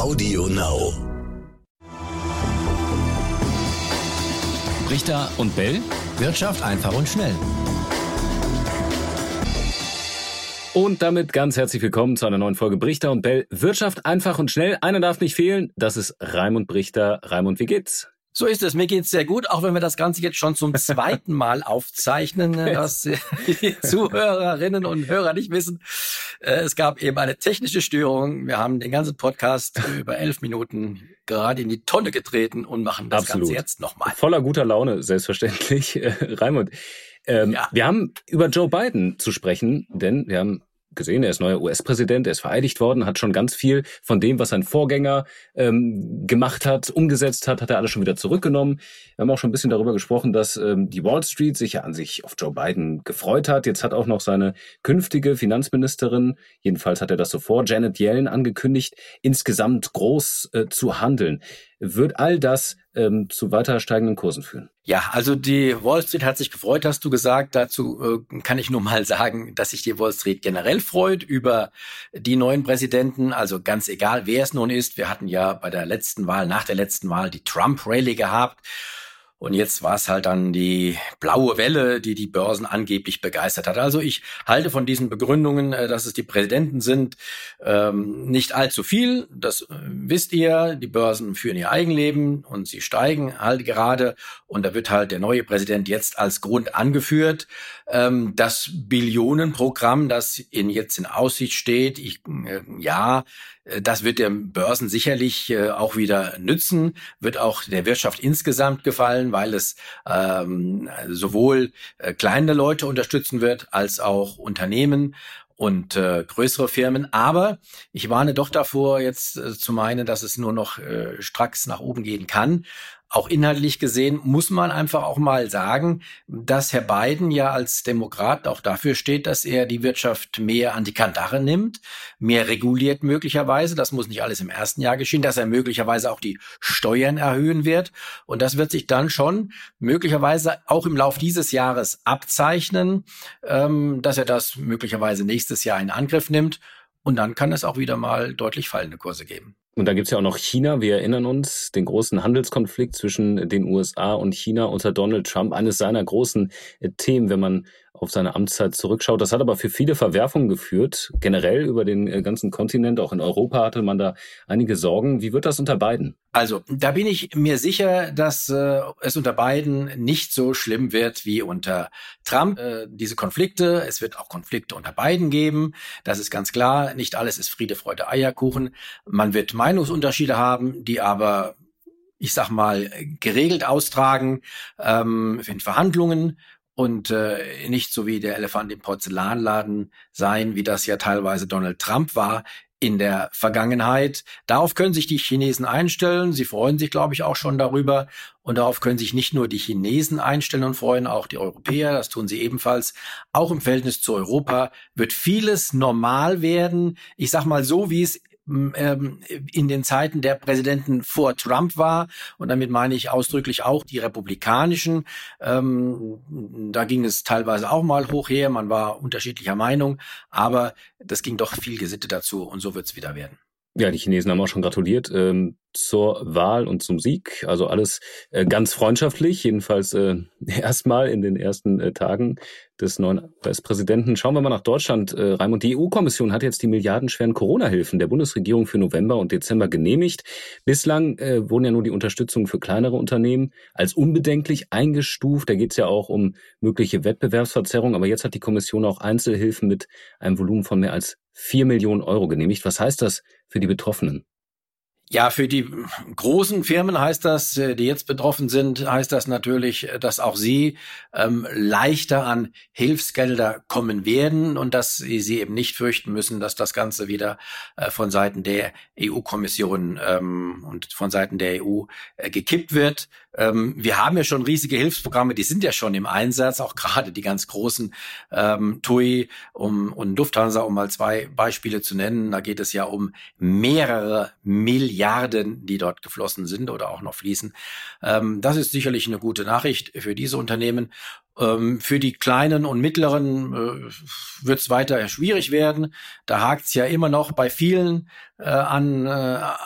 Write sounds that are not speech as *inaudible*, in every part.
Audio Now. Richter und Bell. Wirtschaft einfach und schnell. Und damit ganz herzlich willkommen zu einer neuen Folge Brichter und Bell. Wirtschaft einfach und schnell. Einer darf nicht fehlen. Das ist Raimund Brichter. Raimund, wie geht's? So ist es. Mir geht's sehr gut, auch wenn wir das Ganze jetzt schon zum zweiten *laughs* Mal aufzeichnen, dass die Zuhörerinnen und Hörer nicht wissen. Äh, es gab eben eine technische Störung. Wir haben den ganzen Podcast über elf Minuten gerade in die Tonne getreten und machen das Absolut. Ganze jetzt nochmal. Voller guter Laune, selbstverständlich. *laughs* Raimund, ähm, ja. wir haben über Joe Biden zu sprechen, denn wir haben gesehen, er ist neuer US-Präsident, er ist vereidigt worden, hat schon ganz viel von dem, was sein Vorgänger ähm, gemacht hat, umgesetzt hat, hat er alles schon wieder zurückgenommen. Wir haben auch schon ein bisschen darüber gesprochen, dass ähm, die Wall Street sich ja an sich auf Joe Biden gefreut hat. Jetzt hat auch noch seine künftige Finanzministerin, jedenfalls hat er das so vor, Janet Yellen angekündigt, insgesamt groß äh, zu handeln. Wird all das ähm, zu weiter steigenden Kursen führen? Ja, also die Wall Street hat sich gefreut, hast du gesagt. Dazu äh, kann ich nur mal sagen, dass sich die Wall Street generell freut über die neuen Präsidenten. Also ganz egal, wer es nun ist. Wir hatten ja bei der letzten Wahl, nach der letzten Wahl, die Trump-Rally gehabt. Und jetzt war es halt dann die blaue Welle, die die Börsen angeblich begeistert hat. Also ich halte von diesen Begründungen, äh, dass es die Präsidenten sind, ähm, nicht allzu viel. Das äh, wisst ihr. Die Börsen führen ihr Eigenleben und sie steigen halt gerade. Und da wird halt der neue Präsident jetzt als Grund angeführt. Ähm, das Billionenprogramm, das in jetzt in Aussicht steht, ich, äh, ja, das wird den Börsen sicherlich auch wieder nützen, wird auch der Wirtschaft insgesamt gefallen weil es ähm, sowohl äh, kleine Leute unterstützen wird als auch Unternehmen und äh, größere Firmen. Aber ich warne doch davor, jetzt äh, zu meinen, dass es nur noch äh, stracks nach oben gehen kann auch inhaltlich gesehen muss man einfach auch mal sagen, dass Herr Biden ja als Demokrat auch dafür steht, dass er die Wirtschaft mehr an die Kandare nimmt, mehr reguliert möglicherweise. Das muss nicht alles im ersten Jahr geschehen, dass er möglicherweise auch die Steuern erhöhen wird. Und das wird sich dann schon möglicherweise auch im Lauf dieses Jahres abzeichnen, ähm, dass er das möglicherweise nächstes Jahr in Angriff nimmt. Und dann kann es auch wieder mal deutlich fallende Kurse geben. Und da gibt's ja auch noch China. Wir erinnern uns, den großen Handelskonflikt zwischen den USA und China unter Donald Trump, eines seiner großen äh, Themen, wenn man auf seine Amtszeit zurückschaut. Das hat aber für viele Verwerfungen geführt. Generell über den äh, ganzen Kontinent, auch in Europa hatte man da einige Sorgen. Wie wird das unter Biden? Also, da bin ich mir sicher, dass äh, es unter Biden nicht so schlimm wird wie unter Trump. Äh, diese Konflikte, es wird auch Konflikte unter Biden geben. Das ist ganz klar. Nicht alles ist Friede, Freude, Eierkuchen. Man wird Meinungsunterschiede haben, die aber ich sag mal, geregelt austragen ähm, in Verhandlungen und äh, nicht so wie der Elefant im Porzellanladen sein, wie das ja teilweise Donald Trump war in der Vergangenheit. Darauf können sich die Chinesen einstellen. Sie freuen sich, glaube ich, auch schon darüber. Und darauf können sich nicht nur die Chinesen einstellen und freuen, auch die Europäer. Das tun sie ebenfalls. Auch im Verhältnis zu Europa wird vieles normal werden. Ich sag mal so, wie es ähm, in den Zeiten der Präsidenten vor Trump war. Und damit meine ich ausdrücklich auch die republikanischen. Ähm, da ging es teilweise auch mal hoch her. Man war unterschiedlicher Meinung. Aber das ging doch viel Gesitte dazu. Und so wird es wieder werden. Ja, die Chinesen haben auch schon gratuliert ähm, zur Wahl und zum Sieg. Also alles äh, ganz freundschaftlich, jedenfalls äh, *laughs* erstmal in den ersten äh, Tagen des neuen US-Präsidenten. Schauen wir mal nach Deutschland. Äh, Raimund, die EU-Kommission hat jetzt die milliardenschweren Corona-Hilfen der Bundesregierung für November und Dezember genehmigt. Bislang äh, wurden ja nur die Unterstützung für kleinere Unternehmen als unbedenklich eingestuft. Da geht es ja auch um mögliche Wettbewerbsverzerrung. Aber jetzt hat die Kommission auch Einzelhilfen mit einem Volumen von mehr als vier Millionen Euro genehmigt. Was heißt das für die Betroffenen? Ja, für die großen Firmen heißt das, äh, die jetzt betroffen sind, heißt das natürlich, dass auch sie ähm, leichter an Hilfsgelder kommen werden und dass sie, sie eben nicht fürchten müssen, dass das Ganze wieder äh, von Seiten der EU-Kommission ähm, und von Seiten der EU äh, gekippt wird. Ähm, wir haben ja schon riesige Hilfsprogramme, die sind ja schon im Einsatz, auch gerade die ganz großen ähm, TUI um, und Lufthansa, um mal zwei Beispiele zu nennen. Da geht es ja um mehrere Milliarden, die dort geflossen sind oder auch noch fließen. Ähm, das ist sicherlich eine gute Nachricht für diese Unternehmen. Ähm, für die kleinen und mittleren äh, wird es weiter schwierig werden. Da hakt es ja immer noch bei vielen äh, an, äh,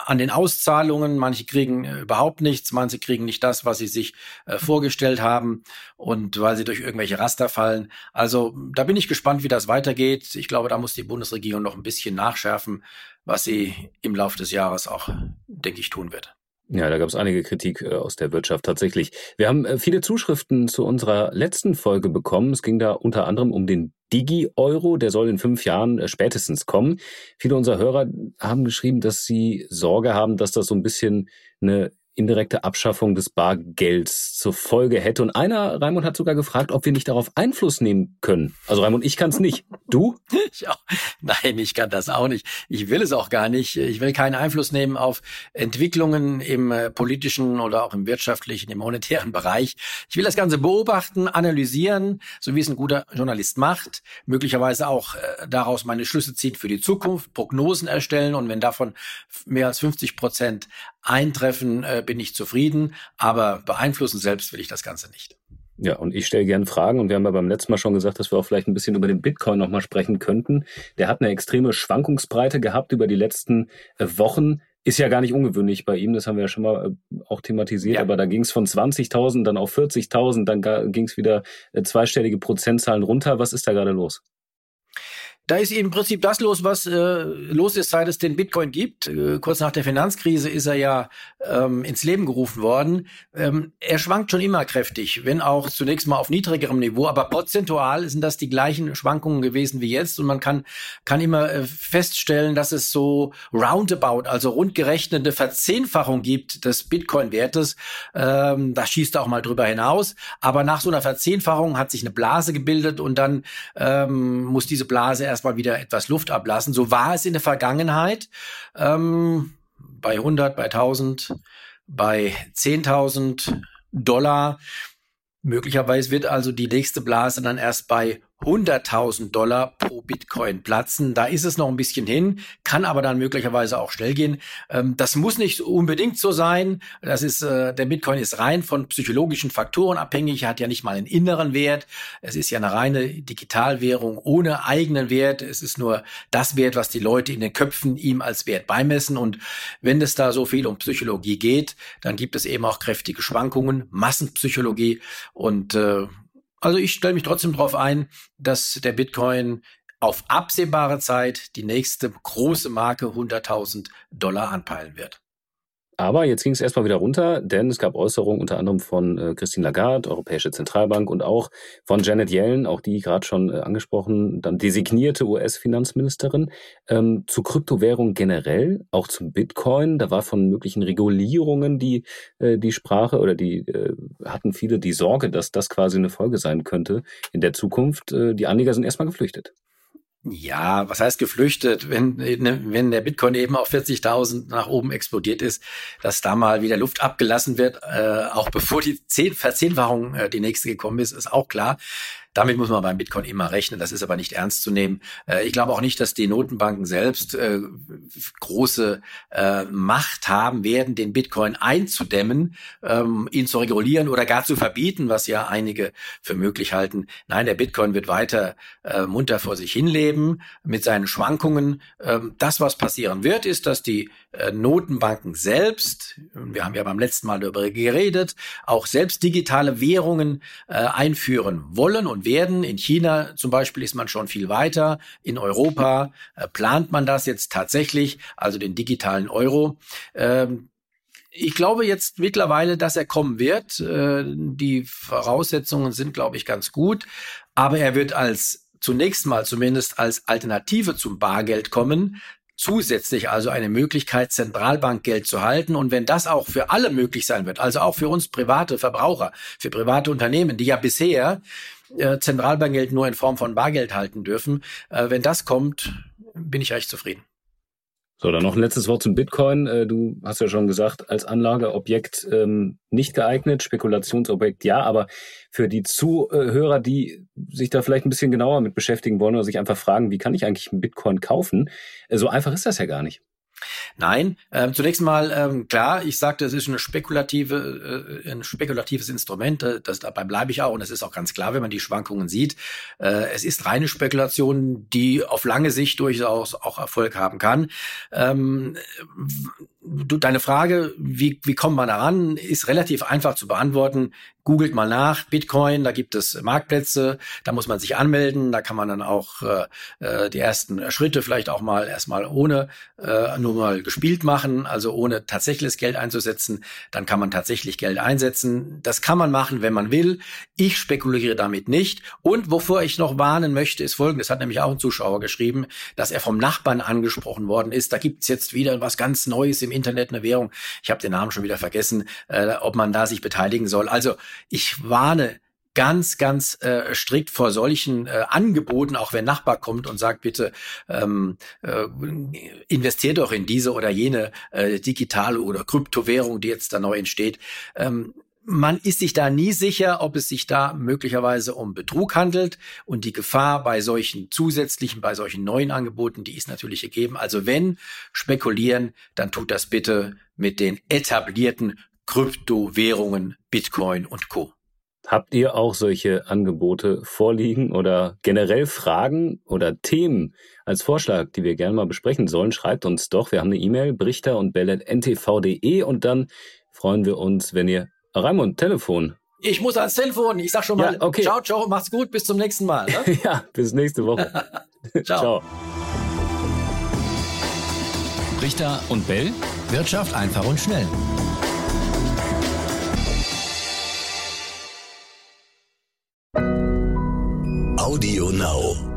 an den Auszahlungen. Manche kriegen äh, überhaupt nichts, manche kriegen nicht das, was sie sich äh, vorgestellt haben und weil sie durch irgendwelche Raster fallen. Also da bin ich gespannt, wie das weitergeht. Ich glaube, da muss die Bundesregierung noch ein bisschen nachschärfen, was sie im Laufe des Jahres auch, denke ich, tun wird. Ja, da gab es einige Kritik äh, aus der Wirtschaft tatsächlich. Wir haben äh, viele Zuschriften zu unserer letzten Folge bekommen. Es ging da unter anderem um den Digi-Euro, der soll in fünf Jahren äh, spätestens kommen. Viele unserer Hörer haben geschrieben, dass sie Sorge haben, dass das so ein bisschen eine indirekte Abschaffung des Bargelds zur Folge hätte. Und einer, Raimund, hat sogar gefragt, ob wir nicht darauf Einfluss nehmen können. Also Raimund, ich kann es nicht. Du? *laughs* Ich auch. Nein, ich kann das auch nicht. Ich will es auch gar nicht. Ich will keinen Einfluss nehmen auf Entwicklungen im äh, politischen oder auch im wirtschaftlichen, im monetären Bereich. Ich will das Ganze beobachten, analysieren, so wie es ein guter Journalist macht. Möglicherweise auch äh, daraus meine Schlüsse ziehen für die Zukunft, Prognosen erstellen und wenn davon mehr als 50 Prozent eintreffen, äh, bin ich zufrieden, aber beeinflussen selbst will ich das Ganze nicht. Ja, und ich stelle gerne Fragen und wir haben ja beim letzten Mal schon gesagt, dass wir auch vielleicht ein bisschen über den Bitcoin nochmal sprechen könnten. Der hat eine extreme Schwankungsbreite gehabt über die letzten äh, Wochen. Ist ja gar nicht ungewöhnlich bei ihm, das haben wir ja schon mal äh, auch thematisiert, ja. aber da ging es von 20.000 dann auf 40.000, dann ging es wieder äh, zweistellige Prozentzahlen runter. Was ist da gerade los? Da ist im Prinzip das los, was äh, los ist, seit es den Bitcoin gibt. Äh, kurz nach der Finanzkrise ist er ja ähm, ins Leben gerufen worden. Ähm, er schwankt schon immer kräftig, wenn auch zunächst mal auf niedrigerem Niveau, aber prozentual sind das die gleichen Schwankungen gewesen wie jetzt. Und man kann, kann immer äh, feststellen, dass es so roundabout, also rundgerechnete Verzehnfachung gibt des Bitcoin-Wertes. Ähm, da schießt er auch mal drüber hinaus. Aber nach so einer Verzehnfachung hat sich eine Blase gebildet und dann ähm, muss diese Blase erstmal wieder etwas Luft ablassen. So war es in der Vergangenheit. Ähm, bei 100, bei 1000, bei 10.000 Dollar. Möglicherweise wird also die nächste Blase dann erst bei 100.000 Dollar pro Bitcoin platzen. Da ist es noch ein bisschen hin, kann aber dann möglicherweise auch schnell gehen. Ähm, das muss nicht unbedingt so sein. Das ist, äh, der Bitcoin ist rein von psychologischen Faktoren abhängig. Er hat ja nicht mal einen inneren Wert. Es ist ja eine reine Digitalwährung ohne eigenen Wert. Es ist nur das Wert, was die Leute in den Köpfen ihm als Wert beimessen. Und wenn es da so viel um Psychologie geht, dann gibt es eben auch kräftige Schwankungen, Massenpsychologie und äh, also ich stelle mich trotzdem darauf ein, dass der Bitcoin auf absehbare Zeit die nächste große Marke 100.000 Dollar anpeilen wird. Aber jetzt ging es erstmal wieder runter, denn es gab Äußerungen unter anderem von äh, Christine Lagarde, Europäische Zentralbank und auch von Janet Yellen, auch die gerade schon äh, angesprochen, dann designierte US-Finanzministerin, ähm, zu Kryptowährungen generell, auch zum Bitcoin. Da war von möglichen Regulierungen die, äh, die Sprache oder die äh, hatten viele die Sorge, dass das quasi eine Folge sein könnte in der Zukunft. Äh, die Anleger sind erstmal geflüchtet. Ja, was heißt geflüchtet, wenn, wenn der Bitcoin eben auf 40.000 nach oben explodiert ist, dass da mal wieder Luft abgelassen wird, äh, auch bevor die Verzehnfachung äh, die nächste gekommen ist, ist auch klar. Damit muss man beim Bitcoin immer rechnen. Das ist aber nicht ernst zu nehmen. Äh, ich glaube auch nicht, dass die Notenbanken selbst äh, große äh, Macht haben werden, den Bitcoin einzudämmen, ähm, ihn zu regulieren oder gar zu verbieten, was ja einige für möglich halten. Nein, der Bitcoin wird weiter munter vor sich hinleben mit seinen Schwankungen. Ähm, das, was passieren wird, ist, dass die Notenbanken selbst, wir haben ja beim letzten Mal darüber geredet, auch selbst digitale Währungen einführen wollen und werden. In China zum Beispiel ist man schon viel weiter. In Europa äh, plant man das jetzt tatsächlich, also den digitalen Euro. Ähm, ich glaube jetzt mittlerweile, dass er kommen wird. Äh, die Voraussetzungen sind, glaube ich, ganz gut. Aber er wird als zunächst mal zumindest als Alternative zum Bargeld kommen zusätzlich also eine Möglichkeit, Zentralbankgeld zu halten. Und wenn das auch für alle möglich sein wird, also auch für uns private Verbraucher, für private Unternehmen, die ja bisher äh, Zentralbankgeld nur in Form von Bargeld halten dürfen. Äh, wenn das kommt, bin ich recht zufrieden. So, dann noch ein letztes Wort zum Bitcoin. Äh, du hast ja schon gesagt, als Anlageobjekt ähm, nicht geeignet, Spekulationsobjekt ja, aber für die Zuhörer, die sich da vielleicht ein bisschen genauer mit beschäftigen wollen oder sich einfach fragen, wie kann ich eigentlich einen Bitcoin kaufen, äh, so einfach ist das ja gar nicht. Nein, ähm, zunächst mal ähm, klar, ich sagte, es ist eine spekulative, äh, ein spekulatives Instrument, äh, das, dabei bleibe ich auch und es ist auch ganz klar, wenn man die Schwankungen sieht. Äh, es ist reine Spekulation, die auf lange Sicht durchaus auch Erfolg haben kann. Ähm, du, deine Frage, wie, wie kommt man daran, ist relativ einfach zu beantworten. Googelt mal nach, Bitcoin, da gibt es Marktplätze, da muss man sich anmelden, da kann man dann auch äh, äh die ersten Schritte vielleicht auch mal erstmal ohne äh, nur mal gespielt machen, also ohne tatsächliches Geld einzusetzen, dann kann man tatsächlich Geld einsetzen. Das kann man machen, wenn man will. Ich spekuliere damit nicht. Und wovor ich noch warnen möchte, ist folgendes, hat nämlich auch ein Zuschauer geschrieben, dass er vom Nachbarn angesprochen worden ist. Da gibt's jetzt wieder was ganz Neues im Internet, eine Währung. Ich habe den Namen schon wieder vergessen, äh, ob man da sich beteiligen soll. Also ich warne ganz, ganz äh, strikt vor solchen äh, Angeboten, auch wenn Nachbar kommt und sagt, bitte ähm, äh, investiert doch in diese oder jene äh, digitale oder Kryptowährung, die jetzt da neu entsteht. Ähm, man ist sich da nie sicher, ob es sich da möglicherweise um Betrug handelt. Und die Gefahr bei solchen zusätzlichen, bei solchen neuen Angeboten, die ist natürlich gegeben. Also wenn spekulieren, dann tut das bitte mit den etablierten Kryptowährungen, Bitcoin und Co. Habt ihr auch solche Angebote vorliegen oder generell Fragen oder Themen als Vorschlag, die wir gerne mal besprechen sollen? Schreibt uns doch. Wir haben eine E-Mail, brichter und ntv.de und dann freuen wir uns, wenn ihr Raimund, Telefon. Ich muss ans Telefon. Ich sag schon mal, ja, okay. ciao, ciao, macht's gut, bis zum nächsten Mal. Ne? *laughs* ja, bis nächste Woche. *laughs* ciao. ciao. Richter und Bell. Wirtschaft einfach und schnell. Audio Now.